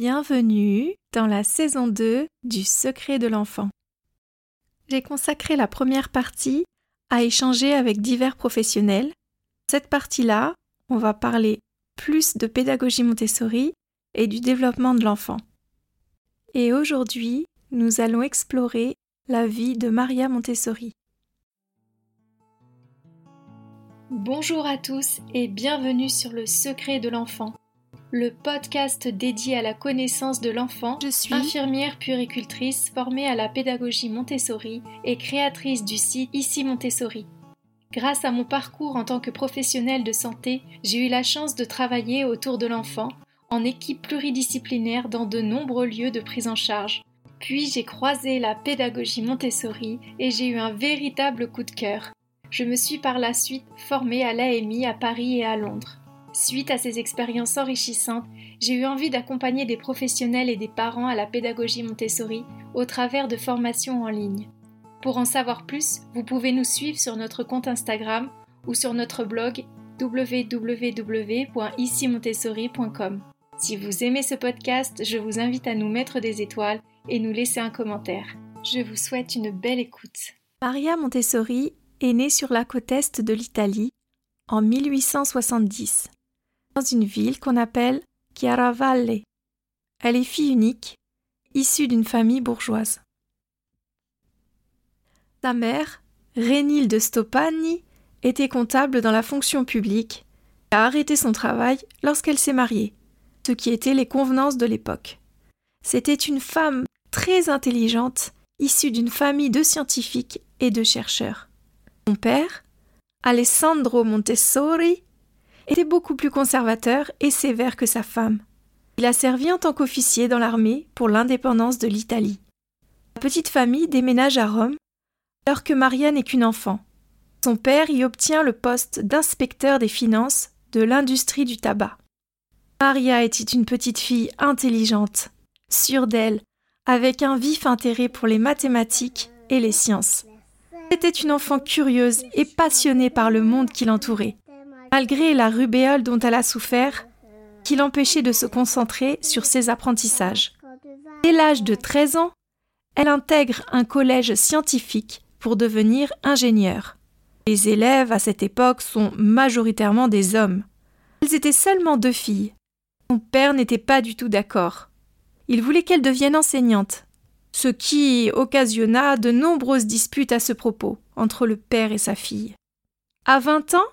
Bienvenue dans la saison 2 du Secret de l'enfant. J'ai consacré la première partie à échanger avec divers professionnels. Cette partie-là, on va parler plus de pédagogie Montessori et du développement de l'enfant. Et aujourd'hui, nous allons explorer la vie de Maria Montessori. Bonjour à tous et bienvenue sur le Secret de l'enfant le podcast dédié à la connaissance de l'enfant. Je suis infirmière puéricultrice formée à la pédagogie Montessori et créatrice du site Ici Montessori. Grâce à mon parcours en tant que professionnelle de santé, j'ai eu la chance de travailler autour de l'enfant en équipe pluridisciplinaire dans de nombreux lieux de prise en charge. Puis j'ai croisé la pédagogie Montessori et j'ai eu un véritable coup de cœur. Je me suis par la suite formée à l'AMI à Paris et à Londres. Suite à ces expériences enrichissantes, j'ai eu envie d'accompagner des professionnels et des parents à la pédagogie Montessori au travers de formations en ligne. Pour en savoir plus, vous pouvez nous suivre sur notre compte Instagram ou sur notre blog www.icimontessori.com. Si vous aimez ce podcast, je vous invite à nous mettre des étoiles et nous laisser un commentaire. Je vous souhaite une belle écoute. Maria Montessori est née sur la côte est de l'Italie en 1870 dans une ville qu'on appelle Chiaravalle. Elle est fille unique, issue d'une famille bourgeoise. Sa mère, Rénilde Stopani, était comptable dans la fonction publique et a arrêté son travail lorsqu'elle s'est mariée, ce qui était les convenances de l'époque. C'était une femme très intelligente, issue d'une famille de scientifiques et de chercheurs. Son père, Alessandro Montessori, était beaucoup plus conservateur et sévère que sa femme. Il a servi en tant qu'officier dans l'armée pour l'indépendance de l'Italie. La petite famille déménage à Rome alors que Maria n'est qu'une enfant. Son père y obtient le poste d'inspecteur des finances de l'industrie du tabac. Maria était une petite fille intelligente, sûre d'elle, avec un vif intérêt pour les mathématiques et les sciences. C'était une enfant curieuse et passionnée par le monde qui l'entourait malgré la rubéole dont elle a souffert, qui l'empêchait de se concentrer sur ses apprentissages. Dès l'âge de 13 ans, elle intègre un collège scientifique pour devenir ingénieure. Les élèves à cette époque sont majoritairement des hommes. Elles étaient seulement deux filles. Son père n'était pas du tout d'accord. Il voulait qu'elle devienne enseignante, ce qui occasionna de nombreuses disputes à ce propos entre le père et sa fille. À 20 ans,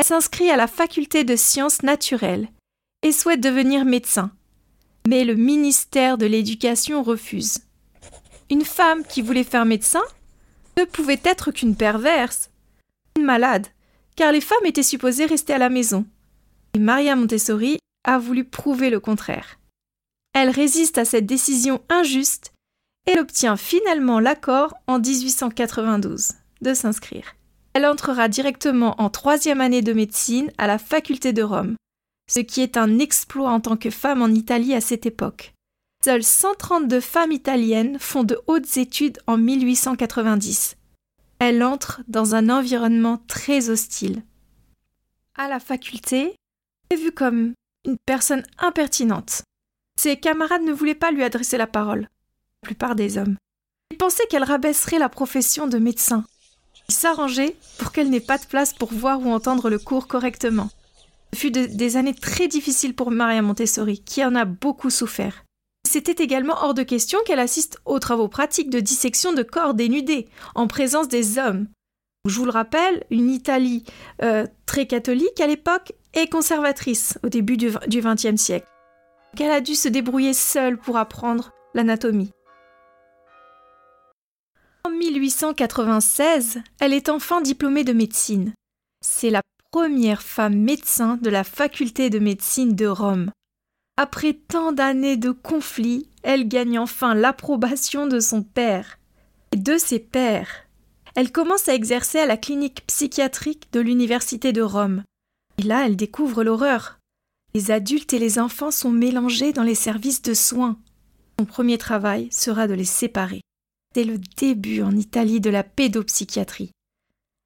elle s'inscrit à la faculté de sciences naturelles et souhaite devenir médecin. Mais le ministère de l'Éducation refuse. Une femme qui voulait faire médecin ne pouvait être qu'une perverse, une malade, car les femmes étaient supposées rester à la maison. Et Maria Montessori a voulu prouver le contraire. Elle résiste à cette décision injuste et obtient finalement l'accord en 1892 de s'inscrire. Elle entrera directement en troisième année de médecine à la faculté de Rome, ce qui est un exploit en tant que femme en Italie à cette époque. Seules 132 femmes italiennes font de hautes études en 1890. Elle entre dans un environnement très hostile. À la faculté, elle est vue comme une personne impertinente. Ses camarades ne voulaient pas lui adresser la parole, la plupart des hommes. Ils pensaient qu'elle rabaisserait la profession de médecin s'arranger pour qu'elle n'ait pas de place pour voir ou entendre le cours correctement. Ce fut des années très difficiles pour Maria Montessori, qui en a beaucoup souffert. C'était également hors de question qu'elle assiste aux travaux pratiques de dissection de corps dénudés, en présence des hommes. Je vous le rappelle, une Italie euh, très catholique à l'époque et conservatrice au début du XXe siècle. Qu'elle a dû se débrouiller seule pour apprendre l'anatomie. En 1896, elle est enfin diplômée de médecine. C'est la première femme médecin de la faculté de médecine de Rome. Après tant d'années de conflits, elle gagne enfin l'approbation de son père et de ses pères. Elle commence à exercer à la clinique psychiatrique de l'université de Rome. Et là, elle découvre l'horreur. Les adultes et les enfants sont mélangés dans les services de soins. Son premier travail sera de les séparer. C'est le début en Italie de la pédopsychiatrie.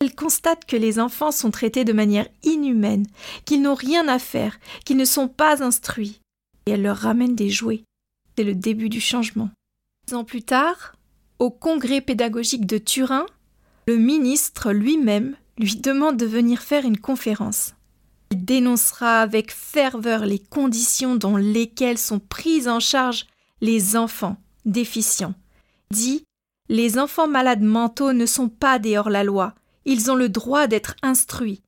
Elle constate que les enfants sont traités de manière inhumaine, qu'ils n'ont rien à faire, qu'ils ne sont pas instruits. et elle leur ramène des jouets. C'est le début du changement. Dix ans plus tard, au congrès pédagogique de Turin, le ministre lui-même lui demande de venir faire une conférence. Il dénoncera avec ferveur les conditions dans lesquelles sont prises en charge les enfants déficients. Dit Les enfants malades mentaux ne sont pas des hors-la-loi, ils ont le droit d'être instruits.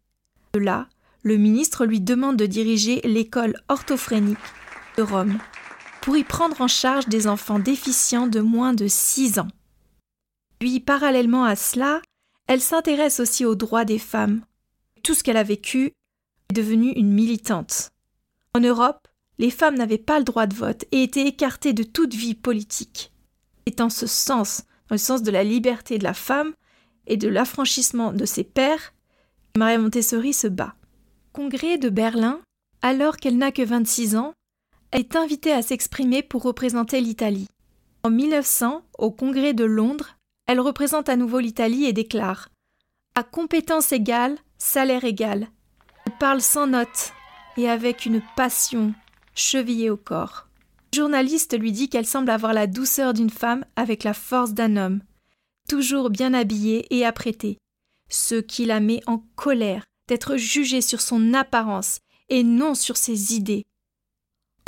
De là, le ministre lui demande de diriger l'école orthophrénique de Rome pour y prendre en charge des enfants déficients de moins de 6 ans. Puis, parallèlement à cela, elle s'intéresse aussi aux droits des femmes. Tout ce qu'elle a vécu est devenue une militante. En Europe, les femmes n'avaient pas le droit de vote et étaient écartées de toute vie politique. C'est en ce sens, le sens de la liberté de la femme et de l'affranchissement de ses pères, Maria Montessori se bat. Congrès de Berlin, alors qu'elle n'a que 26 ans, elle est invitée à s'exprimer pour représenter l'Italie. En 1900, au Congrès de Londres, elle représente à nouveau l'Italie et déclare À compétence égale, salaire égal. Elle parle sans notes et avec une passion chevillée au corps. Journaliste lui dit qu'elle semble avoir la douceur d'une femme avec la force d'un homme, toujours bien habillée et apprêtée, ce qui la met en colère d'être jugée sur son apparence et non sur ses idées.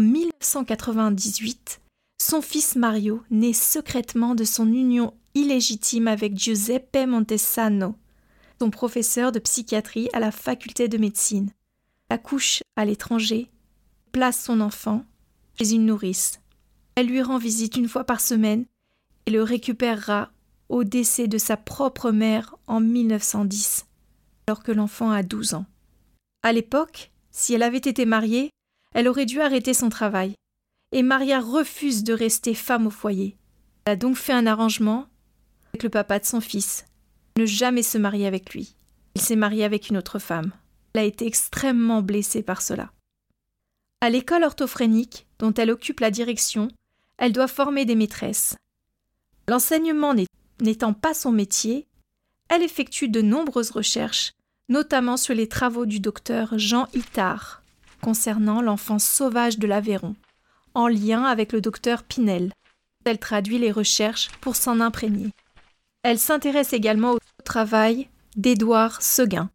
En 1998, son fils Mario naît secrètement de son union illégitime avec Giuseppe Montesano, son professeur de psychiatrie à la faculté de médecine. La couche à l'étranger, place son enfant chez une nourrice. Elle lui rend visite une fois par semaine et le récupérera au décès de sa propre mère en 1910, alors que l'enfant a 12 ans. À l'époque, si elle avait été mariée, elle aurait dû arrêter son travail. Et Maria refuse de rester femme au foyer. Elle a donc fait un arrangement avec le papa de son fils, ne jamais se marier avec lui. Il s'est marié avec une autre femme. Elle a été extrêmement blessée par cela. À l'école orthophrénique, dont elle occupe la direction, elle doit former des maîtresses. L'enseignement n'étant pas son métier, elle effectue de nombreuses recherches, notamment sur les travaux du docteur Jean Itard concernant l'enfance sauvage de l'Aveyron, en lien avec le docteur Pinel. Elle traduit les recherches pour s'en imprégner. Elle s'intéresse également au travail d'Édouard Seguin.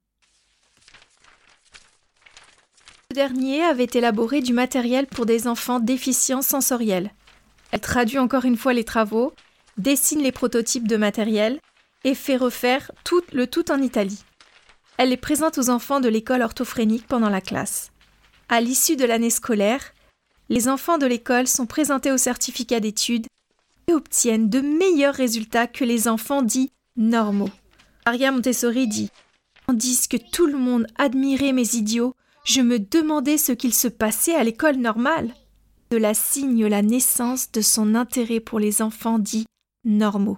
Ce dernier avait élaboré du matériel pour des enfants déficients sensoriels. Elle traduit encore une fois les travaux, dessine les prototypes de matériel et fait refaire le tout en Italie. Elle les présente aux enfants de l'école orthophrénique pendant la classe. À l'issue de l'année scolaire, les enfants de l'école sont présentés au certificat d'études et obtiennent de meilleurs résultats que les enfants dits normaux. Maria Montessori dit Tandis que tout le monde admirait mes idiots, je me demandais ce qu'il se passait à l'école normale. De la signe la naissance de son intérêt pour les enfants dits normaux.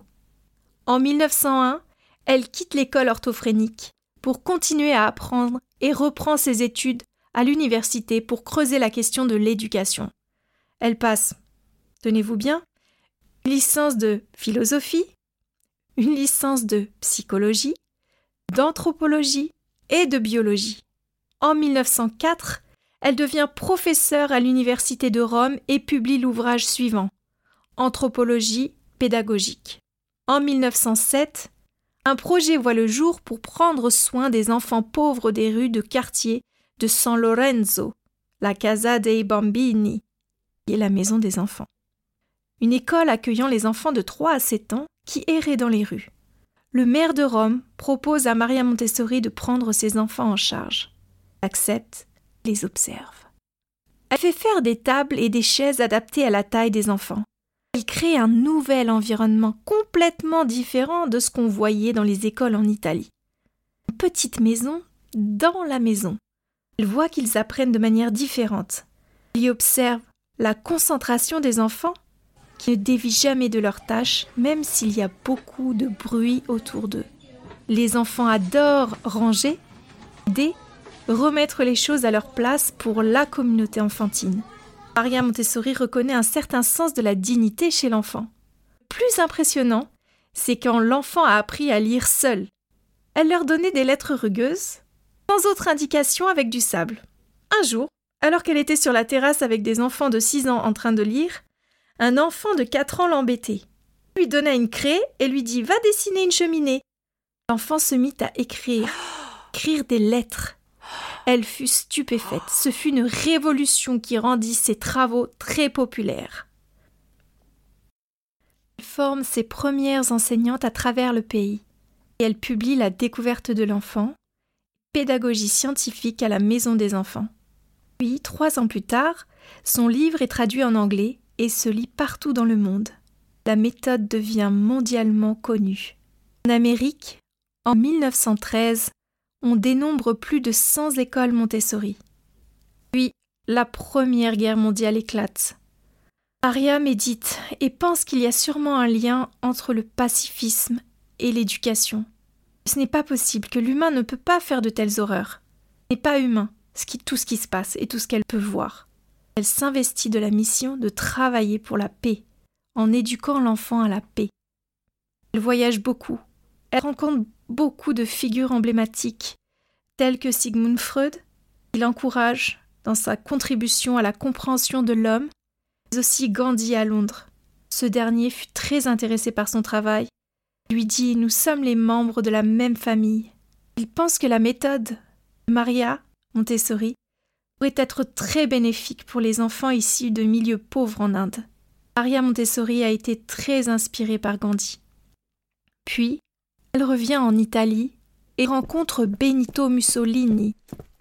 En 1901, elle quitte l'école orthophrénique pour continuer à apprendre et reprend ses études à l'université pour creuser la question de l'éducation. Elle passe, tenez-vous bien, une licence de philosophie, une licence de psychologie, d'anthropologie et de biologie. En 1904, elle devient professeure à l'Université de Rome et publie l'ouvrage suivant Anthropologie pédagogique. En 1907, un projet voit le jour pour prendre soin des enfants pauvres des rues de quartier de San Lorenzo, la Casa dei Bambini, qui est la maison des enfants une école accueillant les enfants de 3 à 7 ans qui erraient dans les rues. Le maire de Rome propose à Maria Montessori de prendre ses enfants en charge. Accepte, les observe. Elle fait faire des tables et des chaises adaptées à la taille des enfants. Elle crée un nouvel environnement complètement différent de ce qu'on voyait dans les écoles en Italie. Une petite maison dans la maison. Elle voit qu'ils apprennent de manière différente. Elle y observe la concentration des enfants qui ne dévient jamais de leurs tâches, même s'il y a beaucoup de bruit autour d'eux. Les enfants adorent ranger, aider, remettre les choses à leur place pour la communauté enfantine. Maria Montessori reconnaît un certain sens de la dignité chez l'enfant. Plus impressionnant, c'est quand l'enfant a appris à lire seul. Elle leur donnait des lettres rugueuses, sans autre indication avec du sable. Un jour, Alors qu'elle était sur la terrasse avec des enfants de 6 ans en train de lire, un enfant de 4 ans l'embêtait. Lui donna une craie et lui dit Va dessiner une cheminée. L'enfant se mit à écrire, écrire des lettres. Elle fut stupéfaite. Ce fut une révolution qui rendit ses travaux très populaires. Elle forme ses premières enseignantes à travers le pays et elle publie La découverte de l'enfant, pédagogie scientifique à la Maison des enfants. Puis, trois ans plus tard, son livre est traduit en anglais et se lit partout dans le monde. La méthode devient mondialement connue. En Amérique, en 1913, on dénombre plus de 100 écoles Montessori. Puis, la Première Guerre mondiale éclate. Maria médite et pense qu'il y a sûrement un lien entre le pacifisme et l'éducation. Ce n'est pas possible que l'humain ne peut pas faire de telles horreurs. Ce n'est pas humain, ce qui, tout ce qui se passe et tout ce qu'elle peut voir. Elle s'investit de la mission de travailler pour la paix, en éduquant l'enfant à la paix. Elle voyage beaucoup. Elle rencontre beaucoup de figures emblématiques, telles que Sigmund Freud, qui l'encourage dans sa contribution à la compréhension de l'homme, mais aussi Gandhi à Londres. Ce dernier fut très intéressé par son travail lui dit Nous sommes les membres de la même famille. Il pense que la méthode de Maria Montessori pourrait être très bénéfique pour les enfants issus de milieux pauvres en Inde. Maria Montessori a été très inspirée par Gandhi. Puis, elle revient en Italie et rencontre Benito Mussolini,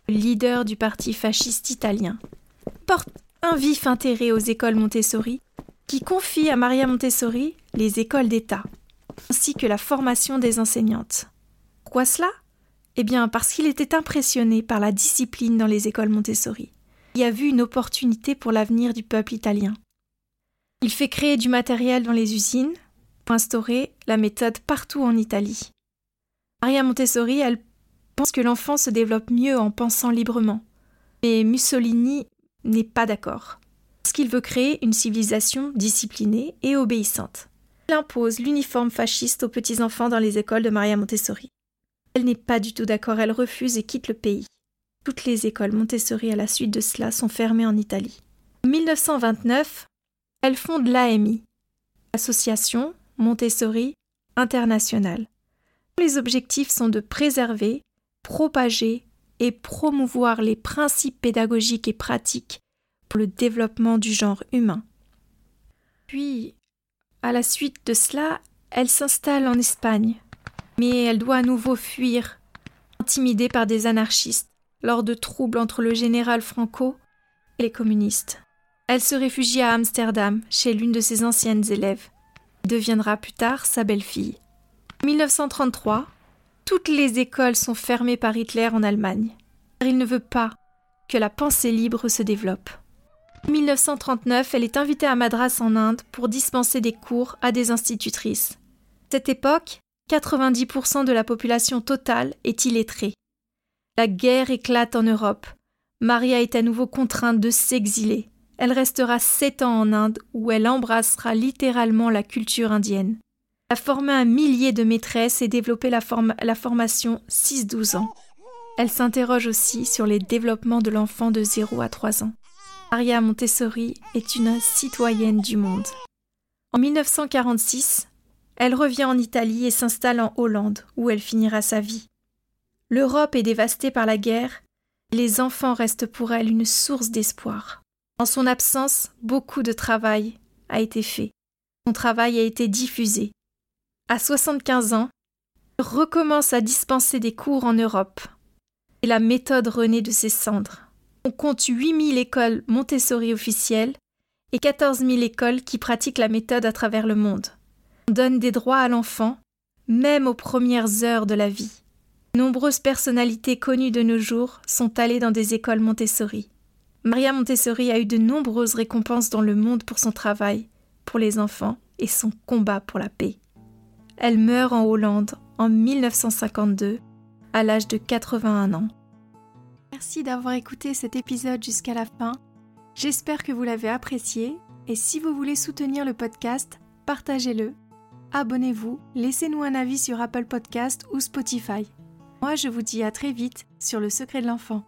le leader du parti fasciste italien. Porte un vif intérêt aux écoles Montessori, qui confie à Maria Montessori les écoles d'État ainsi que la formation des enseignantes. Pourquoi cela? Eh bien parce qu'il était impressionné par la discipline dans les écoles Montessori. Il a vu une opportunité pour l'avenir du peuple italien. Il fait créer du matériel dans les usines instaurer la méthode partout en Italie. Maria Montessori, elle pense que l'enfant se développe mieux en pensant librement. Mais Mussolini n'est pas d'accord. Parce qu'il veut créer une civilisation disciplinée et obéissante. Elle impose l'uniforme fasciste aux petits-enfants dans les écoles de Maria Montessori. Elle n'est pas du tout d'accord, elle refuse et quitte le pays. Toutes les écoles Montessori à la suite de cela sont fermées en Italie. En 1929, elle fonde l'AMI, Association Montessori Internationale. Les objectifs sont de préserver, propager et promouvoir les principes pédagogiques et pratiques pour le développement du genre humain. Puis, à la suite de cela, elle s'installe en Espagne, mais elle doit à nouveau fuir, intimidée par des anarchistes, lors de troubles entre le général Franco et les communistes. Elle se réfugie à Amsterdam, chez l'une de ses anciennes élèves. Deviendra plus tard sa belle-fille. En 1933, toutes les écoles sont fermées par Hitler en Allemagne, il ne veut pas que la pensée libre se développe. En 1939, elle est invitée à Madras en Inde pour dispenser des cours à des institutrices. Cette époque, 90% de la population totale est illettrée. La guerre éclate en Europe. Maria est à nouveau contrainte de s'exiler. Elle restera sept ans en Inde où elle embrassera littéralement la culture indienne. Elle a formé un millier de maîtresses et développé la, formation 6-12 ans. Elle s'interroge aussi sur les développements de l'enfant de 0 à 3 ans. Maria Montessori est une citoyenne du monde. En 1946, elle revient en Italie et s'installe en Hollande, où elle finira sa vie. L'Europe est dévastée par la guerre, les enfants restent pour elle une source d'espoir. En son absence, beaucoup de travail a été fait. Son travail a été diffusé. À 75 ans, elle recommence à dispenser des cours en Europe. Et la méthode renaît de ses cendres. On compte 8000 écoles Montessori officielles et 14 000 écoles qui pratiquent la méthode à travers le monde. On donne des droits à l'enfant, même aux premières heures de la vie. Nombreuses personnalités connues de nos jours sont allées dans des écoles Montessori. Maria Montessori a eu de nombreuses récompenses dans le monde pour son travail, pour les enfants et son combat pour la paix. Elle meurt en Hollande en 1952, à l'âge de 81 ans. Merci d'avoir écouté cet épisode jusqu'à la fin. J'espère que vous l'avez apprécié et si vous voulez soutenir le podcast, partagez-le, abonnez-vous, laissez-nous un avis sur Apple Podcast ou Spotify. Moi, je vous dis à très vite sur le secret de l'enfant.